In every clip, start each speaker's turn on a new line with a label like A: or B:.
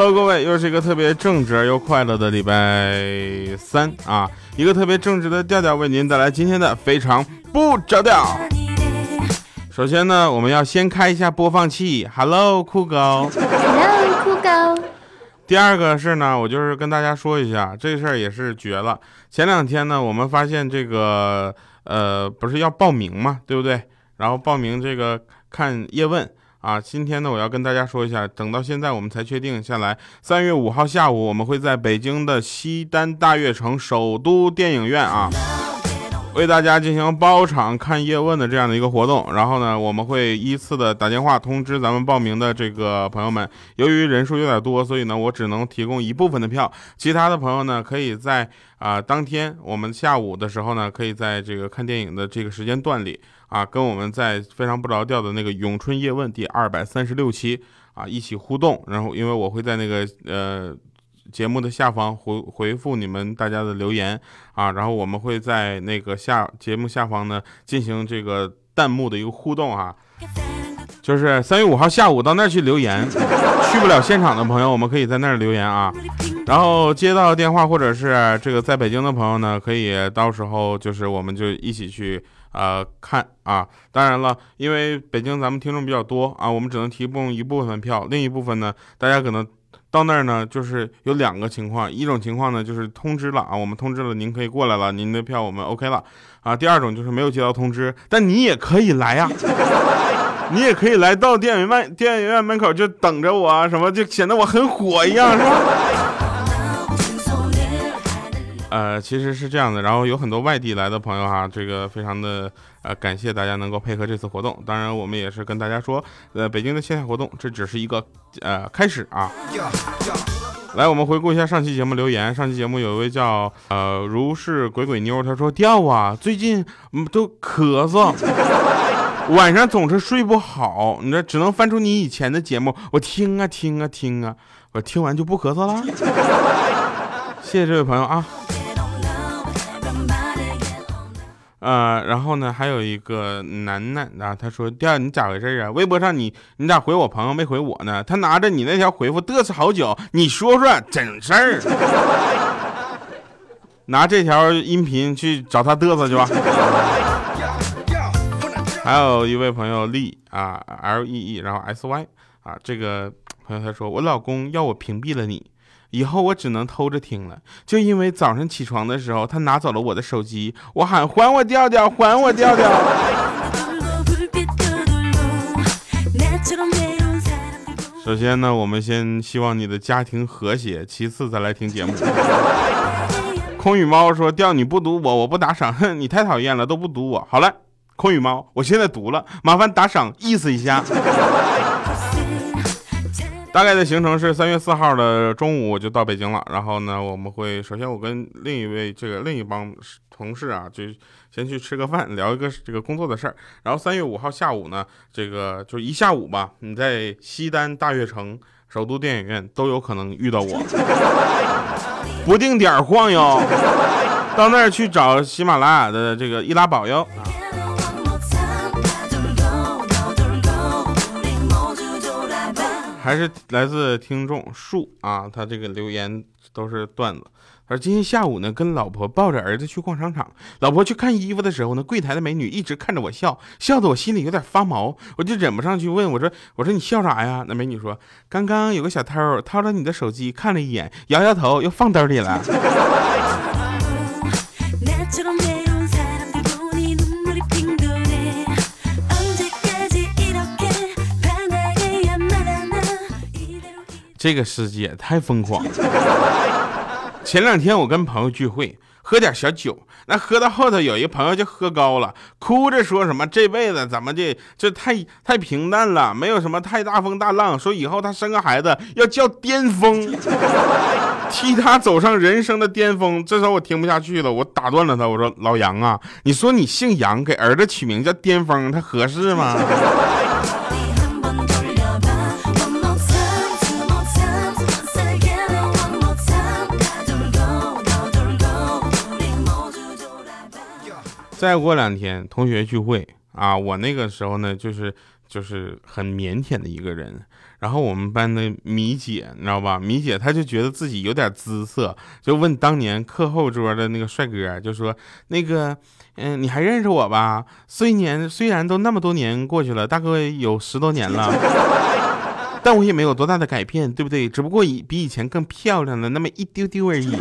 A: ，Hello，各位，又是一个特别正直又快乐的礼拜三啊！一个特别正直的调调为您带来今天的非常不着调。首先呢，我们要先开一下播放器。Hello，酷狗。
B: Hello，酷狗。
A: 第二个是呢，我就是跟大家说一下，这事儿也是绝了。前两天呢，我们发现这个呃，不是要报名嘛，对不对？然后报名这个看叶问啊。今天呢，我要跟大家说一下，等到现在我们才确定下来，三月五号下午我们会在北京的西单大悦城首都电影院啊。为大家进行包场看叶问的这样的一个活动，然后呢，我们会依次的打电话通知咱们报名的这个朋友们。由于人数有点多，所以呢，我只能提供一部分的票，其他的朋友呢，可以在啊当天我们下午的时候呢，可以在这个看电影的这个时间段里啊，跟我们在非常不着调的那个咏春叶问第二百三十六期啊一起互动。然后，因为我会在那个呃。节目的下方回回复你们大家的留言啊，然后我们会在那个下节目下方呢进行这个弹幕的一个互动啊，就是三月五号下午到那儿去留言，去不了现场的朋友，我们可以在那儿留言啊，然后接到电话或者是这个在北京的朋友呢，可以到时候就是我们就一起去呃看啊，当然了，因为北京咱们听众比较多啊，我们只能提供一部分票，另一部分呢，大家可能。到那儿呢，就是有两个情况，一种情况呢就是通知了啊，我们通知了您可以过来了，您的票我们 OK 了啊。第二种就是没有接到通知，但你也可以来呀，你也可以来到电影院电影院门口就等着我啊，什么就显得我很火一样，是吧？呃，其实是这样的，然后有很多外地来的朋友哈，这个非常的呃感谢大家能够配合这次活动。当然，我们也是跟大家说，呃，北京的线下活动这只是一个呃开始啊。来，我们回顾一下上期节目留言。上期节目有一位叫呃如是鬼鬼妞，他说掉啊，最近都咳嗽，晚上总是睡不好，你这只能翻出你以前的节目，我听啊听啊听啊，我听完就不咳嗽了。谢谢这位朋友啊。呃，然后呢，还有一个楠楠啊，他说：“第二，你咋回事啊？微博上你你咋回我朋友没回我呢？他拿着你那条回复嘚瑟好久，你说说整事儿，拿这条音频去找他嘚瑟去吧。”还有一位朋友丽啊，L E E，然后 S Y 啊，这个朋友他说：“我老公要我屏蔽了你。”以后我只能偷着听了，就因为早上起床的时候他拿走了我的手机，我喊还我调调，还我调调。首先呢，我们先希望你的家庭和谐，其次再来听节目。空羽猫说调你不读我，我不打赏，哼，你太讨厌了，都不读我。好了，空羽猫，我现在读了，麻烦打赏意思一下。大概的行程是三月四号的中午我就到北京了，然后呢，我们会首先我跟另一位这个另一帮同事啊，就先去吃个饭，聊一个这个工作的事儿。然后三月五号下午呢，这个就一下午吧，你在西单大悦城、首都电影院都有可能遇到我，不定点晃悠，到那儿去找喜马拉雅的这个易拉宝哟。还是来自听众树啊，他这个留言都是段子。而今天下午呢，跟老婆抱着儿子去逛商场，老婆去看衣服的时候呢，柜台的美女一直看着我笑，笑得我心里有点发毛，我就忍不上去问我说：“我说你笑啥呀？”那美女说：“刚刚有个小偷掏了你的手机看了一眼，摇摇头又放兜里了。”这个世界太疯狂了。前两天我跟朋友聚会，喝点小酒，那喝到后头有一个朋友就喝高了，哭着说什么这辈子怎么这这太太平淡了，没有什么太大风大浪，说以后他生个孩子要叫巅峰，替他走上人生的巅峰。这时候我听不下去了，我打断了他，我说老杨啊，你说你姓杨，给儿子取名叫巅峰，他合适吗？再过两天同学聚会啊，我那个时候呢，就是就是很腼腆的一个人。然后我们班的米姐，你知道吧？米姐她就觉得自己有点姿色，就问当年课后桌的那个帅哥，就说：“那个，嗯，你还认识我吧？虽年虽然都那么多年过去了，大哥有十多年了，但我也没有多大的改变，对不对？只不过以比以前更漂亮了那么一丢丢而已。”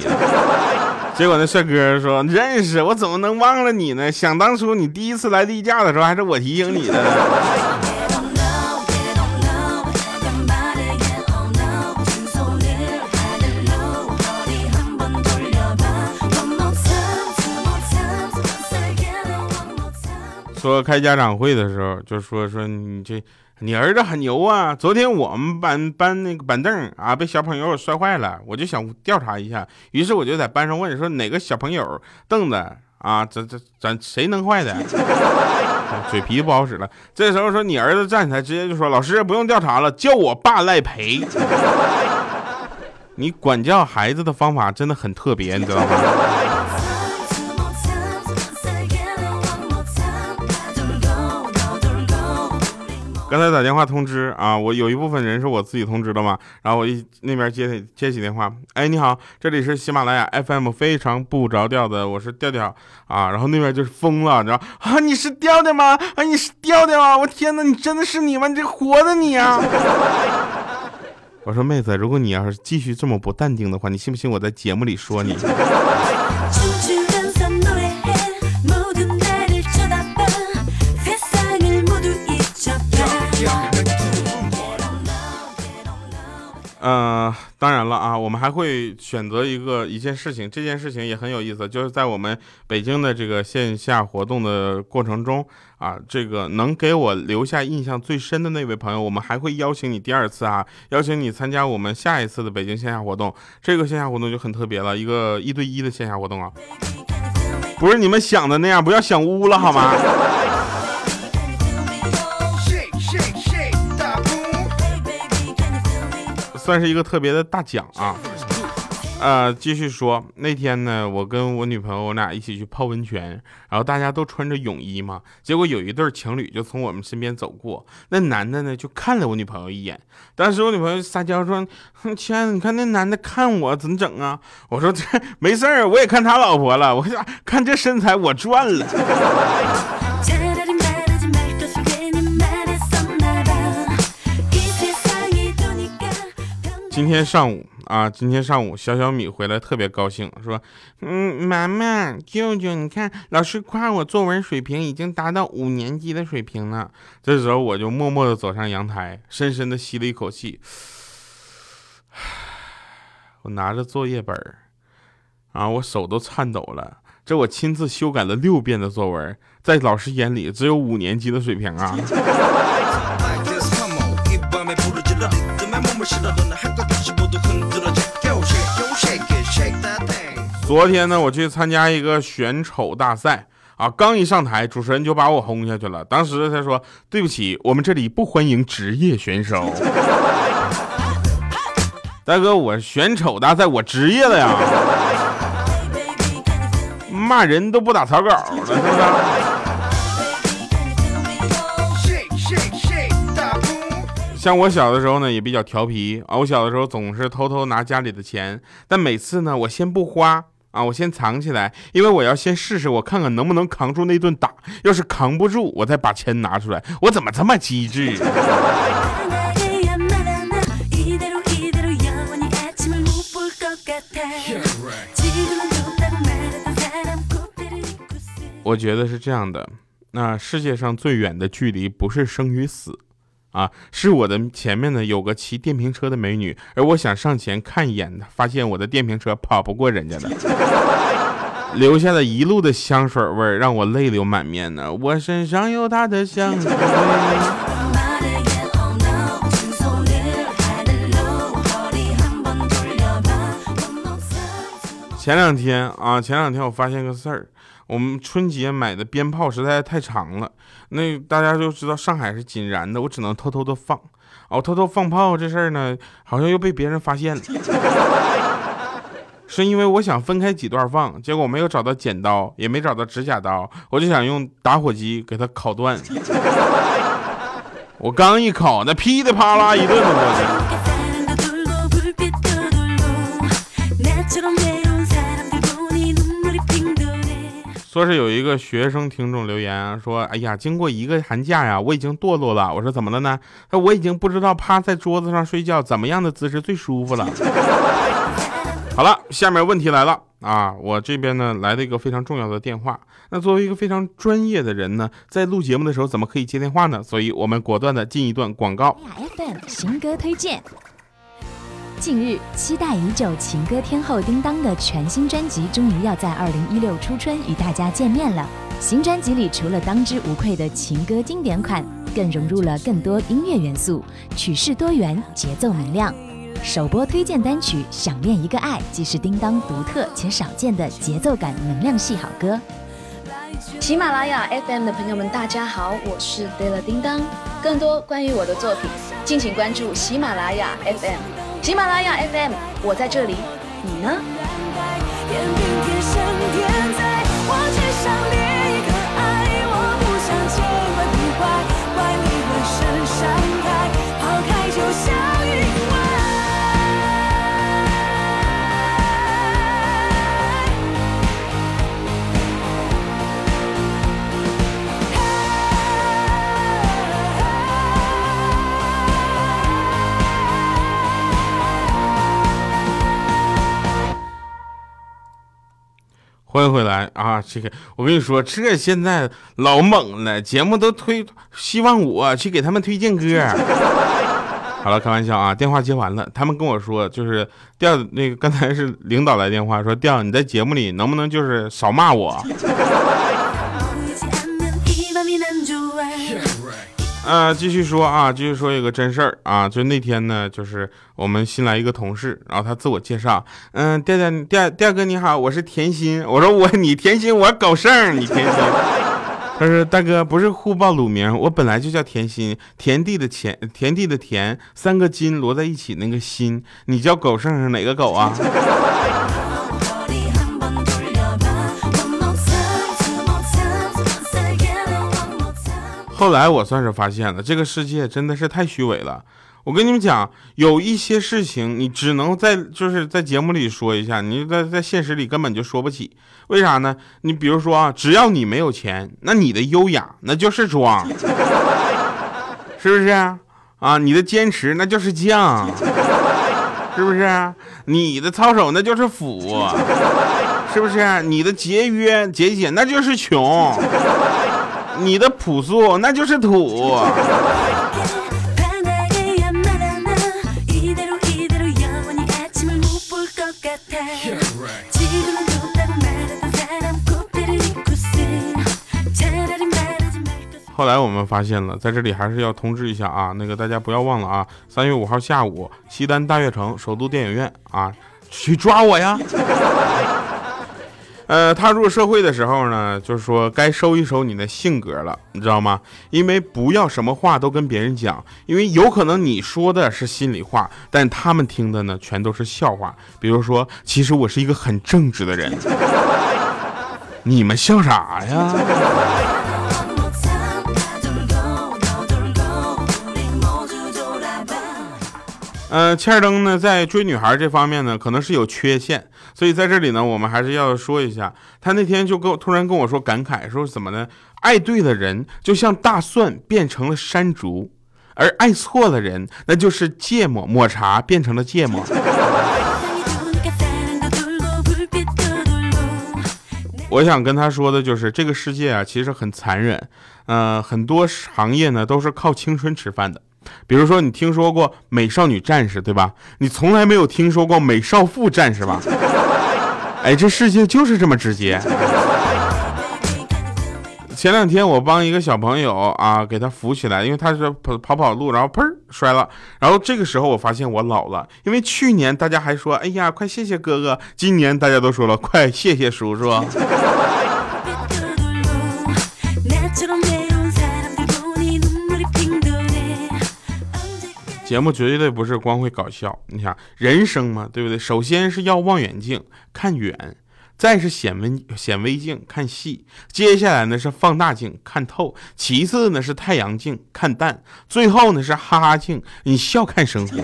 A: 结果那帅哥说：“认识我怎么能忘了你呢？想当初你第一次来例假的时候，还是我提醒你的。”说开家长会的时候，就说说你这你儿子很牛啊！昨天我们班班那个板凳啊被小朋友摔坏了，我就想调查一下，于是我就在班上问说哪个小朋友凳子啊，这这咱谁能坏的？嘴皮子不好使了。这时候说你儿子站起来直接就说老师不用调查了，叫我爸赖赔。你管教孩子的方法真的很特别，你知道吗？刚才打电话通知啊，我有一部分人是我自己通知的嘛，然后我一那边接接起电话，哎，你好，这里是喜马拉雅 FM，非常不着调的，我是调调啊，然后那边就是疯了，你知道啊，你是调调吗？啊，你是调调啊，我天哪，你真的是你吗？你这活的你啊！我说妹子，如果你要是继续这么不淡定的话，你信不信我在节目里说你？当然了啊，我们还会选择一个一件事情，这件事情也很有意思，就是在我们北京的这个线下活动的过程中啊，这个能给我留下印象最深的那位朋友，我们还会邀请你第二次啊，邀请你参加我们下一次的北京线下活动。这个线下活动就很特别了，一个一对一的线下活动啊，不是你们想的那样，不要想污了好吗？算是一个特别的大奖啊，呃，继续说，那天呢，我跟我女朋友我俩一起去泡温泉，然后大家都穿着泳衣嘛，结果有一对情侣就从我们身边走过，那男的呢就看了我女朋友一眼，当时我女朋友撒娇说：“亲爱的，你看那男的看我怎么整啊？”我说：“这没事儿，我也看他老婆了，我想看这身材我赚了。”今天上午啊，今天上午小小米回来特别高兴，说：“嗯，妈妈、舅舅，你看老师夸我作文水平已经达到五年级的水平了。”这时候我就默默的走上阳台，深深的吸了一口气，我拿着作业本啊，我手都颤抖了。这我亲自修改了六遍的作文，在老师眼里只有五年级的水平啊。昨天呢，我去参加一个选丑大赛啊，刚一上台，主持人就把我轰下去了。当时他说：“对不起，我们这里不欢迎职业选手。”大哥，我选丑大赛，我职业的呀，骂人都不打草稿了，是不是？像我小的时候呢，也比较调皮啊。我小的时候总是偷偷拿家里的钱，但每次呢，我先不花啊，我先藏起来，因为我要先试试，我看看能不能扛住那顿打。要是扛不住，我再把钱拿出来。我怎么这么机智？我觉得是这样的，那世界上最远的距离不是生与死。啊，是我的前面呢有个骑电瓶车的美女，而我想上前看一眼，发现我的电瓶车跑不过人家的，留下了一路的香水味让我泪流满面呢。我身上有她的香水。前两天啊，前两天我发现个事儿。我们春节买的鞭炮实在太长了，那大家就知道上海是禁燃的，我只能偷偷的放。哦，偷偷放炮这事儿呢，好像又被别人发现了，是因为我想分开几段放，结果没有找到剪刀，也没找到指甲刀，我就想用打火机给它烤断。我刚一烤，那噼里啪啦一顿子过说是有一个学生听众留言说：“哎呀，经过一个寒假呀，我已经堕落了。”我说：“怎么了呢？”他我已经不知道趴在桌子上睡觉怎么样的姿势最舒服了。好了，下面问题来了啊！我这边呢来了一个非常重要的电话。那作为一个非常专业的人呢，在录节目的时候怎么可以接电话呢？所以我们果断的进一段广告。
C: FM 新歌推荐。近日，期待已久情歌天后叮当的全新专辑终于要在二零一六初春与大家见面了。新专辑里除了当之无愧的情歌经典款，更融入了更多音乐元素，曲式多元，节奏明亮。首播推荐单曲《想念一个爱》，即是叮当独特且少见的节奏感能量系好歌。
D: 喜马拉雅 FM 的朋友们，大家好，我是 dell 叮当。更多关于我的作品，敬请关注喜马拉雅 FM。喜马拉雅 FM，我在这里，你呢？
A: 欢迎回来啊！这个我跟你说，这现在老猛了，节目都推，希望我去给他们推荐歌。好了，开玩笑啊！电话接完了，他们跟我说，就是调那个刚才是领导来电话说，调你在节目里能不能就是少骂我？呃，继续说啊，继续说一个真事儿啊，就那天呢，就是我们新来一个同事，然后他自我介绍，嗯，调调调调哥你好，我是甜心，我说我你甜心，我狗剩你甜心，他说大哥不是互报乳名，我本来就叫甜心，田地的田，田地的田，三个金摞在一起那个心，你叫狗剩是哪个狗啊？后来我算是发现了，这个世界真的是太虚伪了。我跟你们讲，有一些事情你只能在就是在节目里说一下，你在在现实里根本就说不起。为啥呢？你比如说啊，只要你没有钱，那你的优雅那就是装，是不是啊？你的坚持那就是犟，是不是？你的操守那就是腐，是不是？你的节约节俭那就是穷。你的朴素那就是土。后来我们发现了，在这里还是要通知一下啊，那个大家不要忘了啊，三月五号下午，西单大悦城首都电影院啊，去抓我呀！呃，踏入社会的时候呢，就是说该收一收你的性格了，你知道吗？因为不要什么话都跟别人讲，因为有可能你说的是心里话，但他们听的呢全都是笑话。比如说，其实我是一个很正直的人，你们笑啥呀？呃，切尔登呢，在追女孩这方面呢，可能是有缺陷，所以在这里呢，我们还是要说一下，他那天就跟我突然跟我说感慨，说怎么呢？爱对的人就像大蒜变成了山竹，而爱错的人，那就是芥末抹茶变成了芥末。我想跟他说的就是，这个世界啊，其实很残忍，呃，很多行业呢都是靠青春吃饭的。比如说，你听说过美少女战士对吧？你从来没有听说过美少妇战士吧？哎，这世界就是这么直接。前两天我帮一个小朋友啊，给他扶起来，因为他是跑跑跑路，然后砰摔了。然后这个时候我发现我老了，因为去年大家还说，哎呀，快谢谢哥哥；今年大家都说了，快谢谢叔叔。节目绝对不是光会搞笑，你想人生嘛，对不对？首先是要望远镜看远，再是显微显微镜看细，接下来呢是放大镜看透，其次呢是太阳镜看淡，最后呢是哈哈镜，你笑看生活。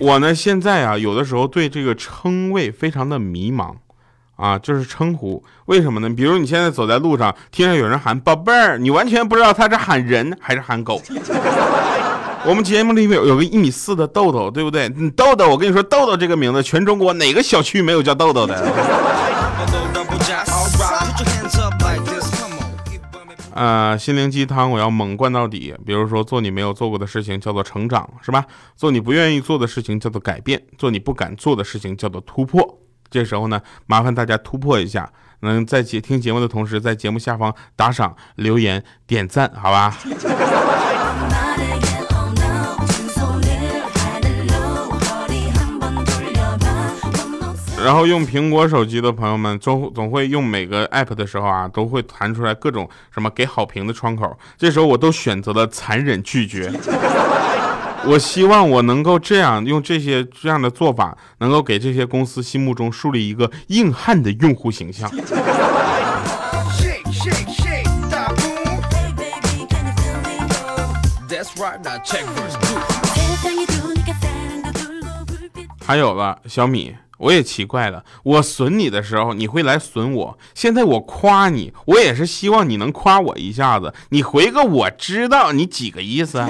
A: 我呢现在啊，有的时候对这个称谓非常的迷茫。啊，就是称呼，为什么呢？比如你现在走在路上，听见有人喊宝贝儿，你完全不知道他是喊人还是喊狗。我们节目里面有有个一米四的豆豆，对不对？豆豆，我跟你说，豆豆这个名字，全中国哪个小区没有叫豆豆的？呃，心灵鸡汤我要猛灌到底。比如说，做你没有做过的事情叫做成长，是吧？做你不愿意做的事情叫做改变，做你不敢做的事情叫做突破。这时候呢，麻烦大家突破一下，能在节听节目的同时，在节目下方打赏、留言、点赞，好吧？然后用苹果手机的朋友们，总总会用每个 app 的时候啊，都会弹出来各种什么给好评的窗口，这时候我都选择了残忍拒绝。我希望我能够这样用这些这样的做法，能够给这些公司心目中树立一个硬汉的用户形象。还有了，小米，我也奇怪了，我损你的时候，你会来损我；现在我夸你，我也是希望你能夸我一下子，你回个我知道，你几个意思？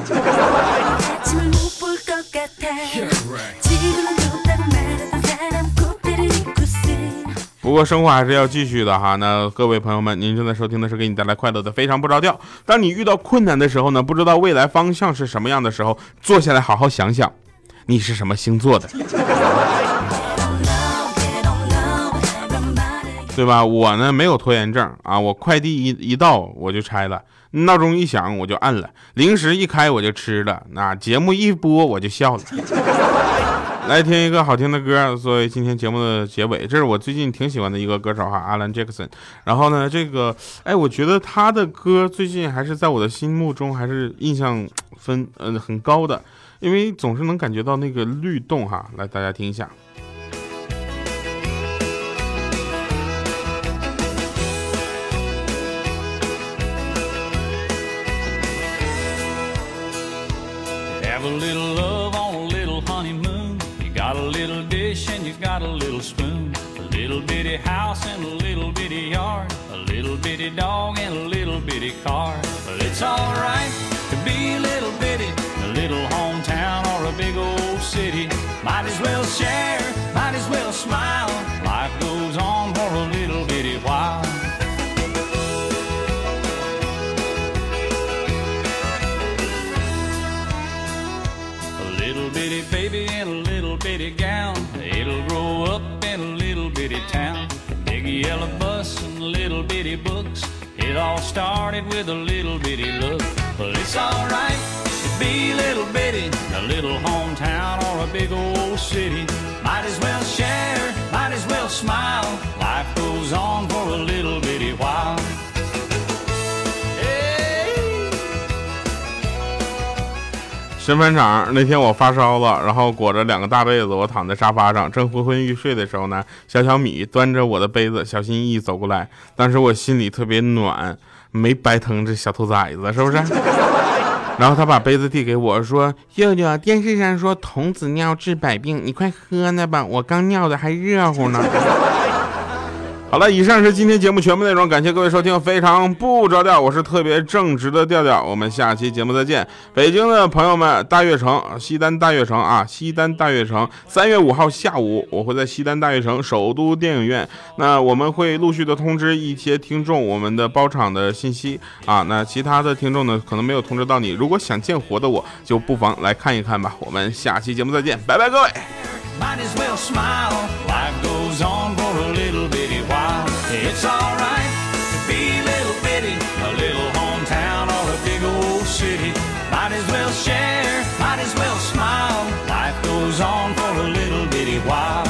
A: 不过生活还是要继续的哈。那各位朋友们，您正在收听的是给你带来快乐的非常不着调。当你遇到困难的时候呢，不知道未来方向是什么样的时候，坐下来好好想想，你是什么星座的，对吧？我呢没有拖延症啊，我快递一一到我就拆了。闹钟一响我就按了，零食一开我就吃了，那节目一播我就笑了。来听一个好听的歌作为今天节目的结尾，这是我最近挺喜欢的一个歌手哈，，Alan Jackson。然后呢，这个哎，我觉得他的歌最近还是在我的心目中还是印象分嗯很高的，因为总是能感觉到那个律动哈。来，大家听一下。Dog and a little bitty car. But it's alright to be a little bitty. A little hometown or a big old city. Might as well share, might as well smile. Life goes on for a little bitty while. A little bitty baby in a little bitty gown. It'll grow up in a little bitty town. Big yellow bus and little bitty books. It all started with a little bitty look. But it's alright to be a little bitty, a little hometown or a big old city. Might as well share, might as well smile. Life goes on for a little bitty while. 神返场那天我发烧了，然后裹着两个大被子，我躺在沙发上，正昏昏欲睡的时候呢，小小米端着我的杯子，小心翼翼走过来。当时我心里特别暖，没白疼这小兔崽子，是不是？然后他把杯子递给我说：“舅舅，电视上说童子尿治百病，你快喝呢吧，我刚尿的还热乎呢。”好了，以上是今天节目全部内容，感谢各位收听，非常不着调，我是特别正直的调调，我们下期节目再见。北京的朋友们，大悦城西单大悦城啊，西单大悦城，三月五号下午，我会在西单大悦城首都电影院，那我们会陆续的通知一些听众我们的包场的信息啊，那其他的听众呢，可能没有通知到你，如果想见活的我，就不妨来看一看吧。我们下期节目再见，拜拜，各位。Goes on for a little bitty while.